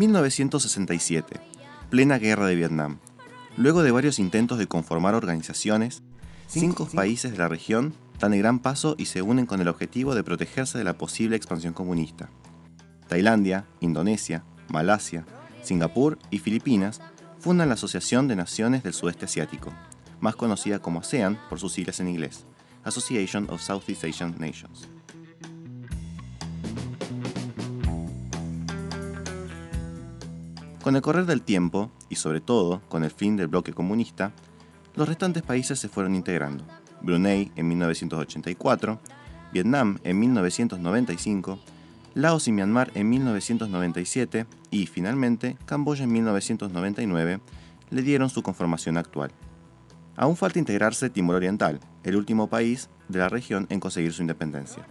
1967, plena guerra de Vietnam. Luego de varios intentos de conformar organizaciones, cinco países de la región dan el gran paso y se unen con el objetivo de protegerse de la posible expansión comunista. Tailandia, Indonesia, Malasia, Singapur y Filipinas fundan la Asociación de Naciones del Sudeste Asiático, más conocida como ASEAN por sus siglas en inglés, Association of Southeast Asian Nations. Con el correr del tiempo, y sobre todo con el fin del bloque comunista, los restantes países se fueron integrando. Brunei en 1984, Vietnam en 1995, Laos y Myanmar en 1997 y, finalmente, Camboya en 1999 le dieron su conformación actual. Aún falta integrarse Timor Oriental, el último país de la región en conseguir su independencia.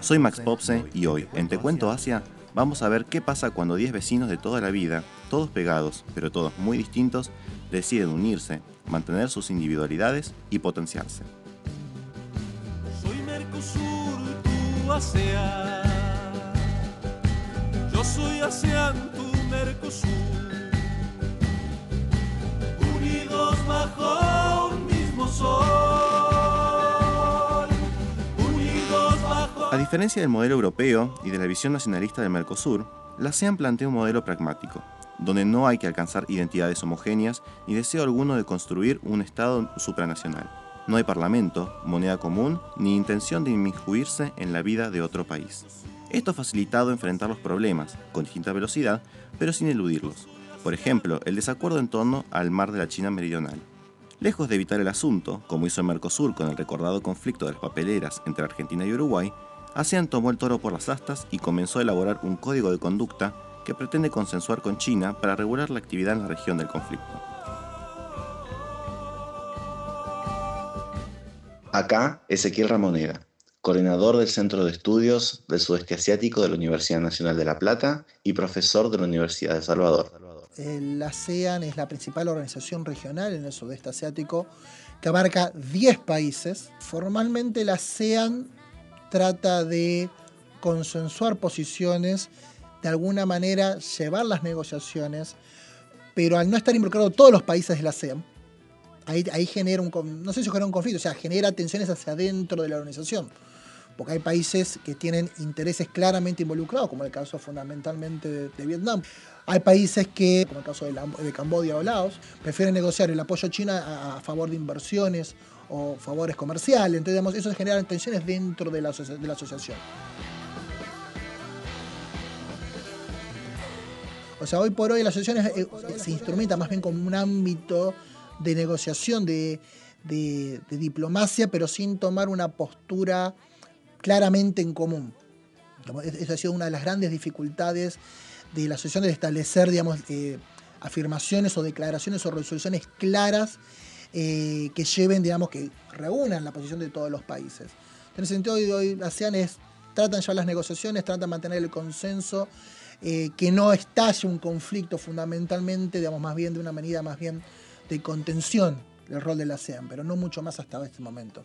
Soy Max Popse y hoy, en Te Cuento Asia, vamos a ver qué pasa cuando 10 vecinos de toda la vida, todos pegados, pero todos muy distintos, deciden unirse, mantener sus individualidades y potenciarse. Soy Mercosur, tú ASEAN. Yo soy ASEAN, tú Mercosur. Unidos bajo un mismo sol. A diferencia del modelo europeo y de la visión nacionalista del Mercosur, la ASEAN plantea un modelo pragmático, donde no hay que alcanzar identidades homogéneas ni deseo alguno de construir un Estado supranacional. No hay parlamento, moneda común, ni intención de inmiscuirse en la vida de otro país. Esto ha facilitado enfrentar los problemas, con distinta velocidad, pero sin eludirlos. Por ejemplo, el desacuerdo en torno al mar de la China Meridional. Lejos de evitar el asunto, como hizo el Mercosur con el recordado conflicto de las papeleras entre Argentina y Uruguay, ASEAN tomó el toro por las astas y comenzó a elaborar un código de conducta que pretende consensuar con China para regular la actividad en la región del conflicto. Acá, Ezequiel Ramoneda, coordinador del Centro de Estudios del Sudeste Asiático de la Universidad Nacional de La Plata y profesor de la Universidad de Salvador. La ASEAN es la principal organización regional en el sudeste asiático que abarca 10 países. Formalmente la ASEAN trata de consensuar posiciones, de alguna manera llevar las negociaciones, pero al no estar involucrados todos los países de la ASEAN, ahí, genera un, no sé si genera un conflicto, o sea, genera tensiones hacia adentro de la organización. Porque hay países que tienen intereses claramente involucrados, como el caso fundamentalmente de, Vietnam. Hay países que, como el caso de, la, de Camboya o Laos, prefieren negociar el apoyo a China a, a favor de inversiones o favores comerciales. Entonces, digamos, eso genera tensiones dentro de la, de la asociación. O sea, hoy por hoy la asociación eh, se instrumenta más bien como un ámbito de negociación, de, de, de, diplomacia, pero sin tomar una postura claramente en común. Esa ha sido una de las grandes dificultades de la asociación de establecer, digamos, eh, afirmaciones o declaraciones o resoluciones claras eh, que lleven, digamos, que reúnan la posición de todos los países. En ese sentido, hoy, hoy ASEAN es, tratan ya las negociaciones, tratan de mantener el consenso, eh, que no estalle un conflicto fundamentalmente, digamos, más bien de una medida más bien de contención del rol de la ASEAN, pero no mucho más hasta este momento.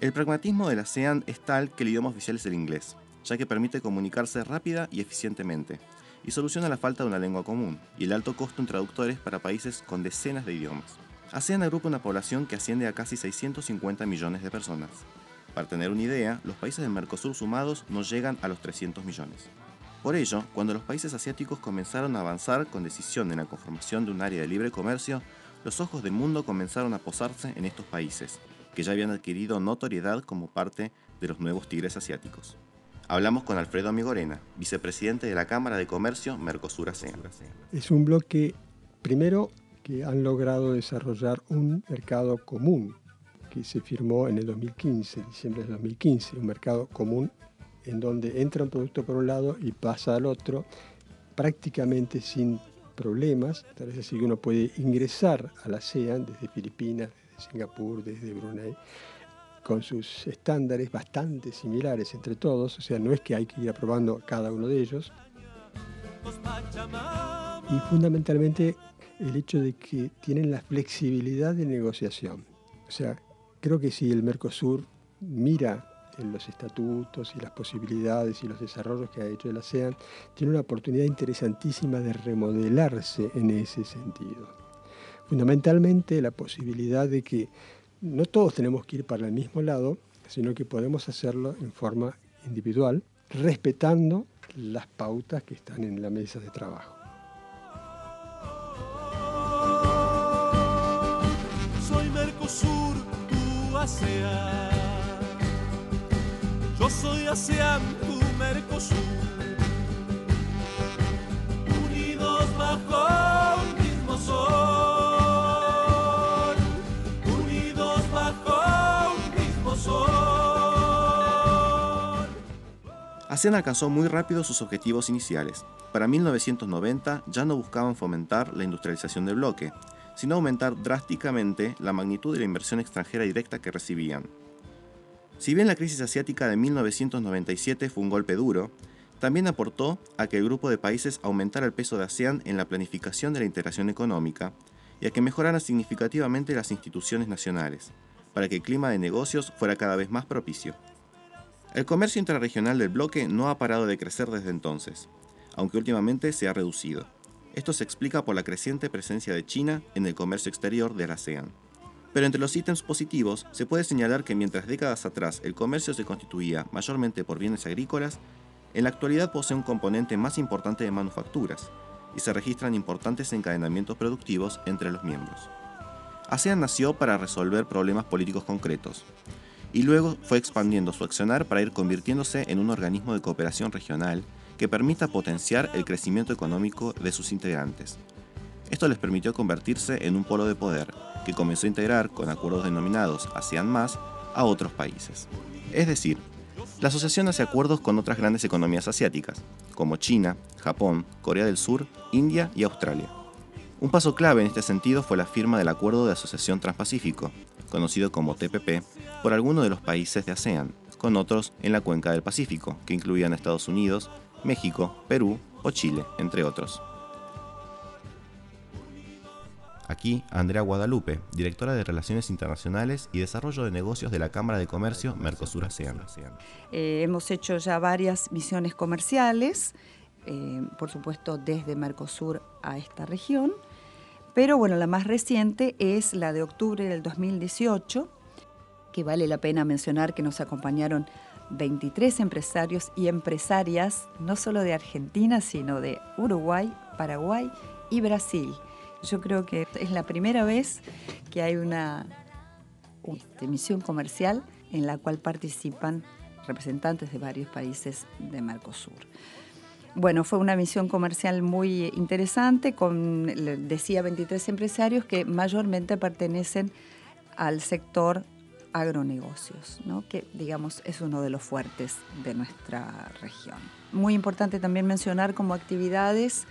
El pragmatismo de la ASEAN es tal que el idioma oficial es el inglés, ya que permite comunicarse rápida y eficientemente, y soluciona la falta de una lengua común y el alto costo en traductores para países con decenas de idiomas. ASEAN agrupa una población que asciende a casi 650 millones de personas. Para tener una idea, los países del Mercosur sumados no llegan a los 300 millones. Por ello, cuando los países asiáticos comenzaron a avanzar con decisión en la conformación de un área de libre comercio, los ojos del mundo comenzaron a posarse en estos países, que ya habían adquirido notoriedad como parte de los nuevos tigres asiáticos. Hablamos con Alfredo Amigorena, vicepresidente de la Cámara de Comercio Mercosur-ASEAN. Es un bloque, primero, que han logrado desarrollar un mercado común que se firmó en el 2015, diciembre del 2015, un mercado común en donde entra un producto por un lado y pasa al otro prácticamente sin problemas, tal vez así que uno puede ingresar a la ASEAN desde Filipinas, desde Singapur, desde Brunei, con sus estándares bastante similares entre todos, o sea, no es que hay que ir aprobando cada uno de ellos. Y fundamentalmente el hecho de que tienen la flexibilidad de negociación. O sea, creo que si el Mercosur mira en los estatutos y las posibilidades y los desarrollos que ha hecho el ASEAN, tiene una oportunidad interesantísima de remodelarse en ese sentido. Fundamentalmente la posibilidad de que no todos tenemos que ir para el mismo lado, sino que podemos hacerlo en forma individual, respetando las pautas que están en la mesa de trabajo. Soy Mercosur, tú ASEAN. Yo soy ASEAN, tú Mercosur. ASEAN alcanzó muy rápido sus objetivos iniciales. Para 1990 ya no buscaban fomentar la industrialización del bloque, sino aumentar drásticamente la magnitud de la inversión extranjera directa que recibían. Si bien la crisis asiática de 1997 fue un golpe duro, también aportó a que el grupo de países aumentara el peso de ASEAN en la planificación de la integración económica y a que mejoraran significativamente las instituciones nacionales, para que el clima de negocios fuera cada vez más propicio. El comercio intrarregional del bloque no ha parado de crecer desde entonces, aunque últimamente se ha reducido. Esto se explica por la creciente presencia de China en el comercio exterior de la ASEAN. Pero entre los ítems positivos se puede señalar que mientras décadas atrás el comercio se constituía mayormente por bienes agrícolas, en la actualidad posee un componente más importante de manufacturas, y se registran importantes encadenamientos productivos entre los miembros. ASEAN nació para resolver problemas políticos concretos, y luego fue expandiendo su accionar para ir convirtiéndose en un organismo de cooperación regional que permita potenciar el crecimiento económico de sus integrantes. Esto les permitió convertirse en un polo de poder, que comenzó a integrar con acuerdos denominados ASEAN más a otros países. Es decir, la asociación hace acuerdos con otras grandes economías asiáticas, como China, Japón, Corea del Sur, India y Australia. Un paso clave en este sentido fue la firma del Acuerdo de Asociación Transpacífico, conocido como TPP, por algunos de los países de ASEAN, con otros en la cuenca del Pacífico, que incluían Estados Unidos, México, Perú o Chile, entre otros. Aquí, Andrea Guadalupe, directora de Relaciones Internacionales y Desarrollo de Negocios de la Cámara de Comercio Mercosur-ASEAN. Eh, hemos hecho ya varias misiones comerciales, eh, por supuesto desde Mercosur a esta región, pero bueno, la más reciente es la de octubre del 2018, que vale la pena mencionar que nos acompañaron 23 empresarios y empresarias, no solo de Argentina, sino de Uruguay, Paraguay y Brasil. Yo creo que es la primera vez que hay una, misión comercial en la cual participan representantes de varios países de Mercosur. Bueno, fue una misión comercial muy interesante, con, decía, 23 empresarios que mayormente pertenecen al sector agronegocios, ¿no? que digamos es uno de los fuertes de nuestra región. Muy importante también mencionar como actividades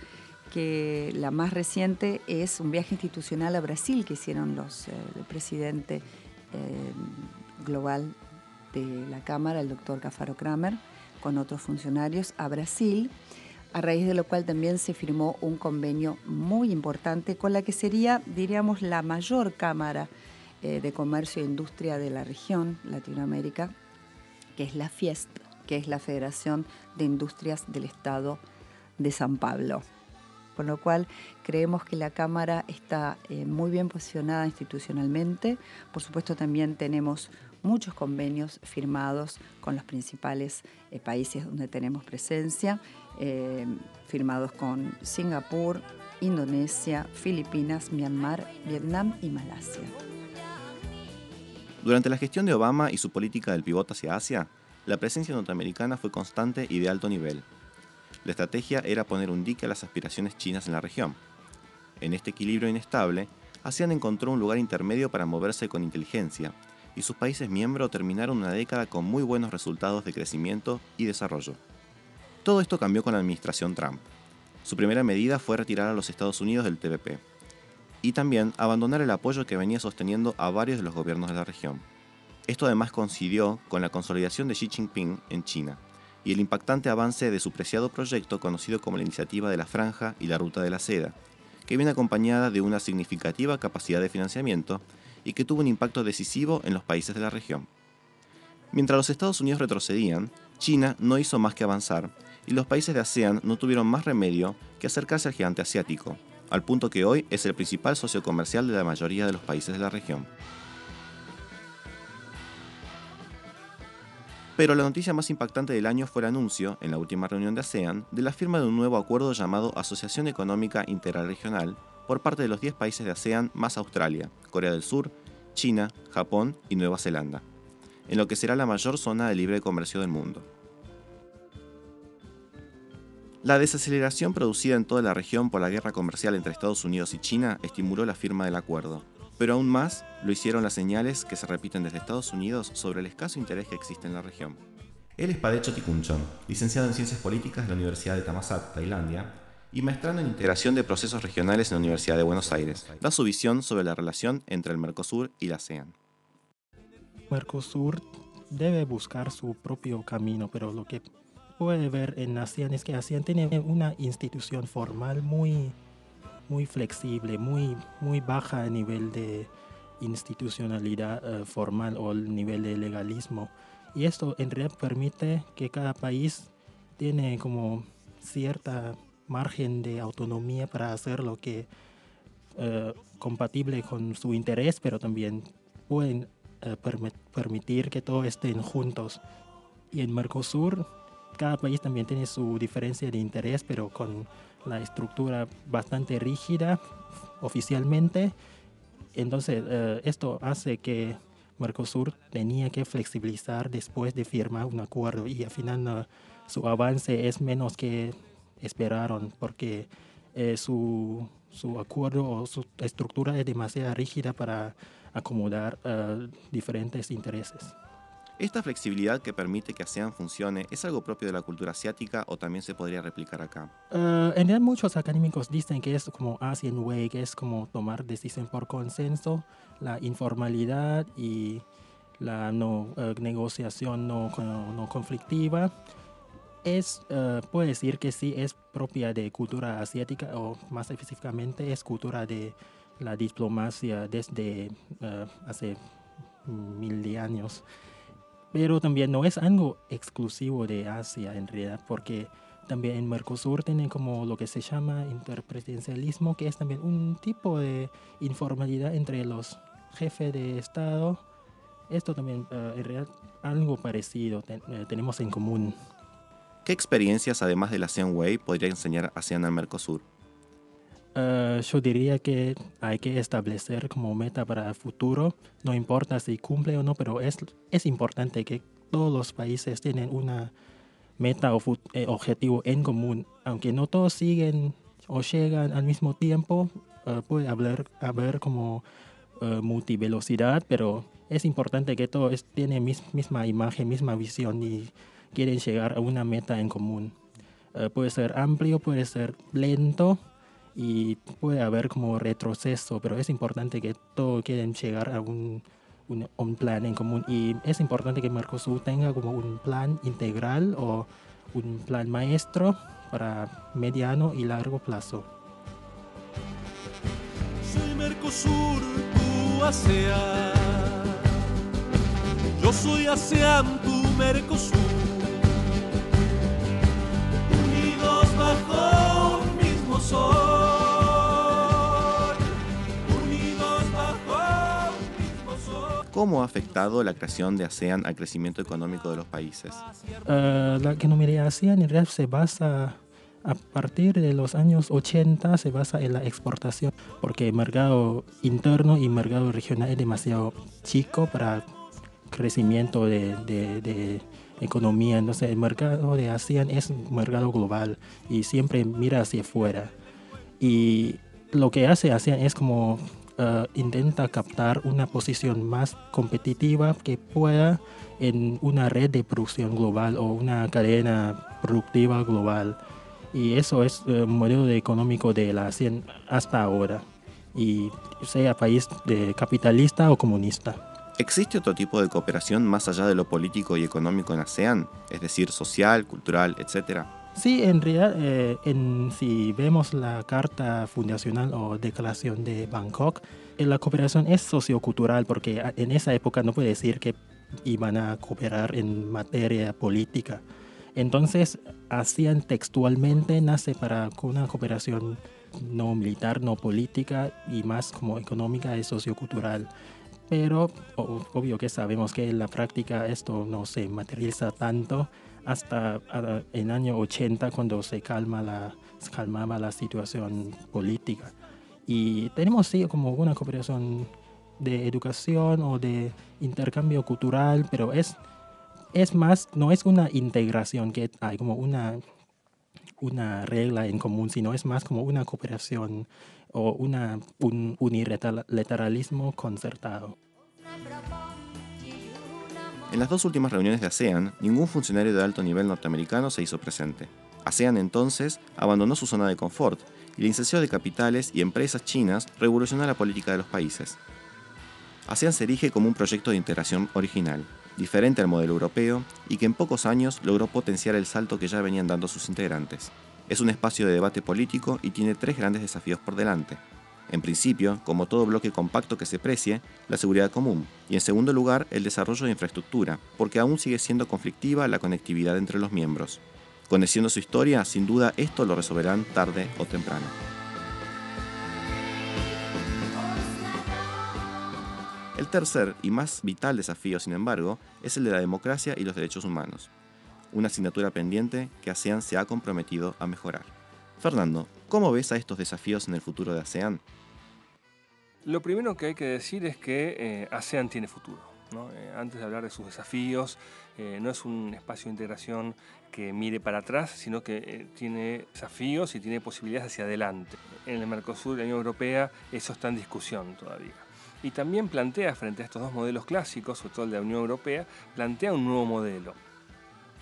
que la más reciente es un viaje institucional a Brasil que hicieron los, eh, el presidente eh, global de la Cámara, el doctor Cafaro Kramer, con otros funcionarios a Brasil, a raíz de lo cual también se firmó un convenio muy importante con la que sería, diríamos, la mayor Cámara eh, de Comercio e Industria de la región, Latinoamérica, que es la FIESP, que es la Federación de Industrias del Estado de San Pablo con lo cual creemos que la Cámara está eh, muy bien posicionada institucionalmente. Por supuesto también tenemos muchos convenios firmados con los principales eh, países donde tenemos presencia, eh, firmados con Singapur, Indonesia, Filipinas, Myanmar, Vietnam y Malasia. Durante la gestión de Obama y su política del pivote hacia Asia, la presencia norteamericana fue constante y de alto nivel. La estrategia era poner un dique a las aspiraciones chinas en la región. En este equilibrio inestable, ASEAN encontró un lugar intermedio para moverse con inteligencia, y sus países miembros terminaron una década con muy buenos resultados de crecimiento y desarrollo. Todo esto cambió con la administración Trump. Su primera medida fue retirar a los Estados Unidos del TPP, y también abandonar el apoyo que venía sosteniendo a varios de los gobiernos de la región. Esto además coincidió con la consolidación de Xi Jinping en China, y el impactante avance de su preciado proyecto conocido como la Iniciativa de la Franja y la Ruta de la Seda, que viene acompañada de una significativa capacidad de financiamiento y que tuvo un impacto decisivo en los países de la región. Mientras los Estados Unidos retrocedían, China no hizo más que avanzar, y los países de ASEAN no tuvieron más remedio que acercarse al gigante asiático, al punto que hoy es el principal socio comercial de la mayoría de los países de la región. Pero la noticia más impactante del año fue el anuncio, en la última reunión de ASEAN, de la firma de un nuevo acuerdo llamado Asociación Económica Interregional por parte de los 10 países de ASEAN más Australia, Corea del Sur, China, Japón y Nueva Zelanda, en lo que será la mayor zona de libre comercio del mundo. La desaceleración producida en toda la región por la guerra comercial entre Estados Unidos y China estimuló la firma del acuerdo, pero aún más lo hicieron las señales que se repiten desde Estados Unidos sobre el escaso interés que existe en la región. Él es Padecho Tikunchon, licenciado en Ciencias Políticas de la Universidad de Thammasat, Tailandia, y maestrando en Integración de Procesos Regionales en la Universidad de Buenos Aires. Da su visión sobre la relación entre el Mercosur y la ASEAN. Mercosur debe buscar su propio camino, pero lo que puede ver en ASEAN es que ASEAN tiene una institución formal muy, muy flexible, muy, muy baja a nivel de institucionalidad eh, formal o el nivel de legalismo. Y esto en realidad permite que cada país tiene como cierta margen de autonomía para hacer lo que eh, compatible con su interés, pero también pueden eh, permitir que todos estén juntos. Y en Mercosur, cada país también tiene su diferencia de interés, pero con la estructura bastante rígida oficialmente. Entonces, eh, esto hace que Mercosur tenía que flexibilizar después de firmar un acuerdo y al final su avance es menos que esperaron porque eh, su, su, acuerdo o su estructura es demasiado rígida para acomodar uh, diferentes intereses. ¿Esta flexibilidad que permite que ASEAN funcione es algo propio de la cultura asiática o también se podría replicar acá? Uh, en realidad muchos académicos dicen que es como ASEAN Way, que es como tomar decisión por consenso, la informalidad y la no, uh, negociación no, no conflictiva es, uh, puede decir que sí es propia de cultura asiática o más específicamente es cultura de la diplomacia desde uh, hace mil de años. Pero también no es algo exclusivo de Asia en realidad, porque también en Mercosur tiene como lo que se llama interpresidencialismo, que es también un tipo de informalidad entre los jefes de Estado. Esto también uh, en realidad algo parecido ten, tenemos en común. ¿Qué experiencias, además de la Way, podría enseñar ASEAN al Mercosur? Uh, yo diría que hay que establecer como meta para el futuro, no importa si cumple o no, pero es, es importante que todos los países tienen una meta o eh, objetivo en común, aunque no todos siguen o llegan al mismo tiempo, uh, puede haber, haber como uh, multivelocidad, pero es importante que todos tienen mis, misma imagen, misma visión y quieren llegar a una meta en común. Uh, puede ser amplio, puede ser lento y puede haber como retroceso, pero es importante que todos quieren llegar a un, un, un, plan en común y es importante que Mercosur tenga como un plan integral o un plan maestro para mediano y largo plazo. Soy Mercosur, tu ASEAN. Yo soy ASEAN, tu Mercosur. bajo un mismo sol. Unidos bajo un mismo sol. ¿Cómo ha afectado la creación de ASEAN al crecimiento económico de los países? Uh, la economía de ASEAN en realidad se basa a partir de los años 80 se basa en la exportación porque el mercado interno y el mercado regional es demasiado chico para crecimiento de, de, de economía. Entonces el mercado de ASEAN es un mercado global y siempre mira hacia afuera. Y lo que hace ASEAN es como uh, intenta captar una posición más competitiva que pueda en una red de producción global o una cadena productiva global. Y eso es el modelo de económico de la ASEAN hasta ahora. Y sea país de capitalista o comunista. ¿Existe otro tipo de cooperación más allá de lo político y económico en ASEAN? Es decir, social, cultural, etcétera. Sí, en realidad, eh, en, si vemos la carta fundacional o declaración de Bangkok, eh, la cooperación es sociocultural porque en esa época no puede decir que iban a cooperar en materia política. Entonces, ASEAN textualmente nace para una cooperación no militar, no política y más como económica y sociocultural. Pero obvio que sabemos que en la práctica esto no se materializa tanto hasta el año 80 cuando se calma la, calmaba la situación política. Y tenemos sí como una cooperación de educación o de intercambio cultural, pero es, es más, no es una integración que hay como una, una regla en común, sino es más como una cooperación o un unilateralismo concertado. En las dos últimas reuniones de ASEAN, ningún funcionario de alto nivel norteamericano se hizo presente. ASEAN entonces abandonó su zona de confort y la inserción de capitales y empresas chinas revolucionó la política de los países. ASEAN se erige como un proyecto de integración original, diferente al modelo europeo y que en pocos años logró potenciar el salto que ya venían dando sus integrantes. Es un espacio de debate político y tiene tres grandes desafíos por delante. En principio, como todo bloque compacto que se precie, la seguridad común, y en segundo lugar, el desarrollo de infraestructura, porque aún sigue siendo conflictiva la conectividad entre los miembros. Conociendo su historia, sin duda esto lo resolverán tarde o temprano. El tercer y más vital desafío, sin embargo, es el de la democracia y los derechos humanos, una asignatura pendiente que ASEAN se ha comprometido a mejorar. Fernando, ¿cómo ves a estos desafíos en el futuro de ASEAN? Lo primero que hay que decir es que eh, ASEAN tiene futuro. Eh, antes de hablar de sus desafíos, eh, no es un espacio de integración que mire para atrás, sino que tiene desafíos y tiene posibilidades hacia adelante. En el Mercosur y la Unión Europea eso está en discusión todavía. Y también plantea, frente a estos dos modelos clásicos, sobre todo el de la Unión Europea, plantea un nuevo modelo.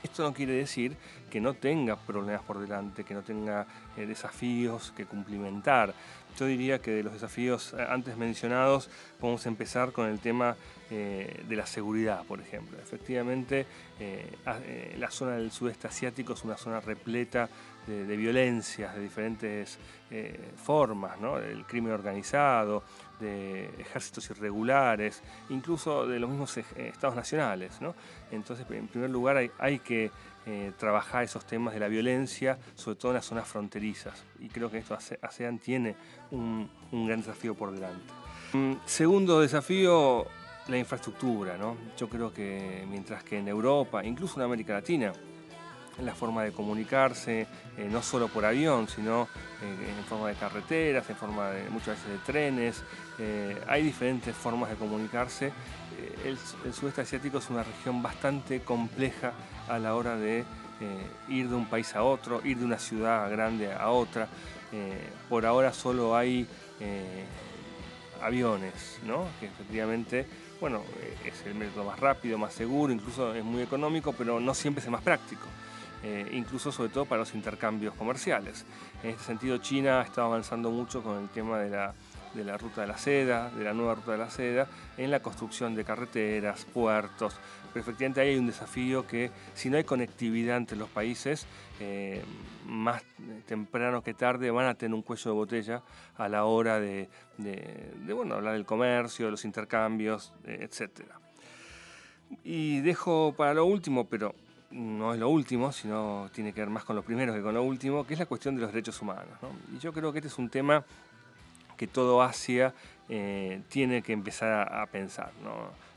Esto no quiere decir que no tenga problemas por delante, que no tenga desafíos que cumplimentar. Yo diría que de los desafíos eh, antes mencionados podemos empezar con el tema eh, de la seguridad, por ejemplo. Efectivamente, eh, la zona del sudeste asiático es una zona repleta de, violencias de diferentes formas, el crimen organizado, de ejércitos irregulares, incluso de los mismos estados nacionales. Entonces, en primer lugar, hay, que eh, trabajar esos temas de la violencia, sobre todo en las zonas fronterizas. Y creo que esto ASEAN tiene un, gran desafío por delante. Mm, segundo desafío, la infraestructura. Yo creo que mientras que en Europa, incluso en América Latina, la forma de comunicarse, eh, no solo por avión, sino eh, en forma de carreteras, en forma de muchas veces de trenes. hay diferentes formas de comunicarse. el, sudeste asiático es una región bastante compleja a la hora de eh, ir de un país a otro, ir de una ciudad grande a otra. Eh, por ahora solo hay eh, aviones, ¿no? que efectivamente bueno, es el método más rápido, más seguro, incluso es muy económico, pero no siempre es el más práctico. Incluso sobre todo para los intercambios comerciales. En este sentido, China está avanzando mucho con el tema de la ruta de la seda, de la nueva ruta de la seda, en la construcción de carreteras, puertos. Pero efectivamente ahí hay un desafío que si no hay conectividad entre los países, eh, más temprano que tarde van a tener un cuello de botella a la hora de, hablar del comercio, de los intercambios, etc. Y dejo para lo último, pero no es lo último, sino tiene que ver más con lo primero que con lo último, que es la cuestión de los derechos humanos. Y yo creo que este es un tema que todo Asia eh, tiene que empezar a, pensar.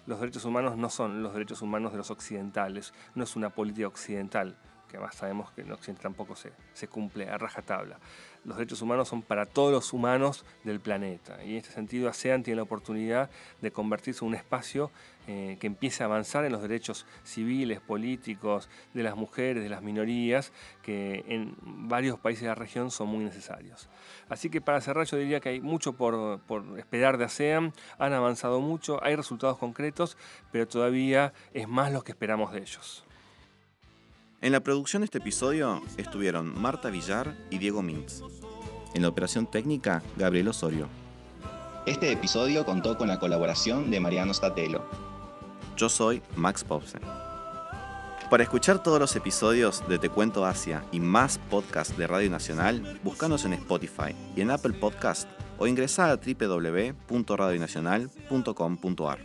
Los derechos humanos no son los derechos humanos de los occidentales, no es una política occidental, que además sabemos que en Occidente tampoco se, cumple a rajatabla los derechos humanos son para todos los humanos del planeta. Y en este sentido ASEAN tiene la oportunidad de convertirse en un espacio eh, que empiece a avanzar en los derechos civiles, políticos, de las mujeres, de las minorías, que en varios países de la región son muy necesarios. Así que para cerrar yo diría que hay mucho por, por esperar de ASEAN, han avanzado mucho, hay resultados concretos, pero todavía es más lo que esperamos de ellos. En la producción de este episodio estuvieron Marta Villar y Diego Mintz. En la operación técnica, Gabriel Osorio. Este episodio contó con la colaboración de Mariano Statelo. Yo soy Max Popsen. Para escuchar todos los episodios de Te Cuento Asia y más podcasts de Radio Nacional, búscanos en Spotify y en Apple Podcast o ingresa a www.radionacional.com.ar.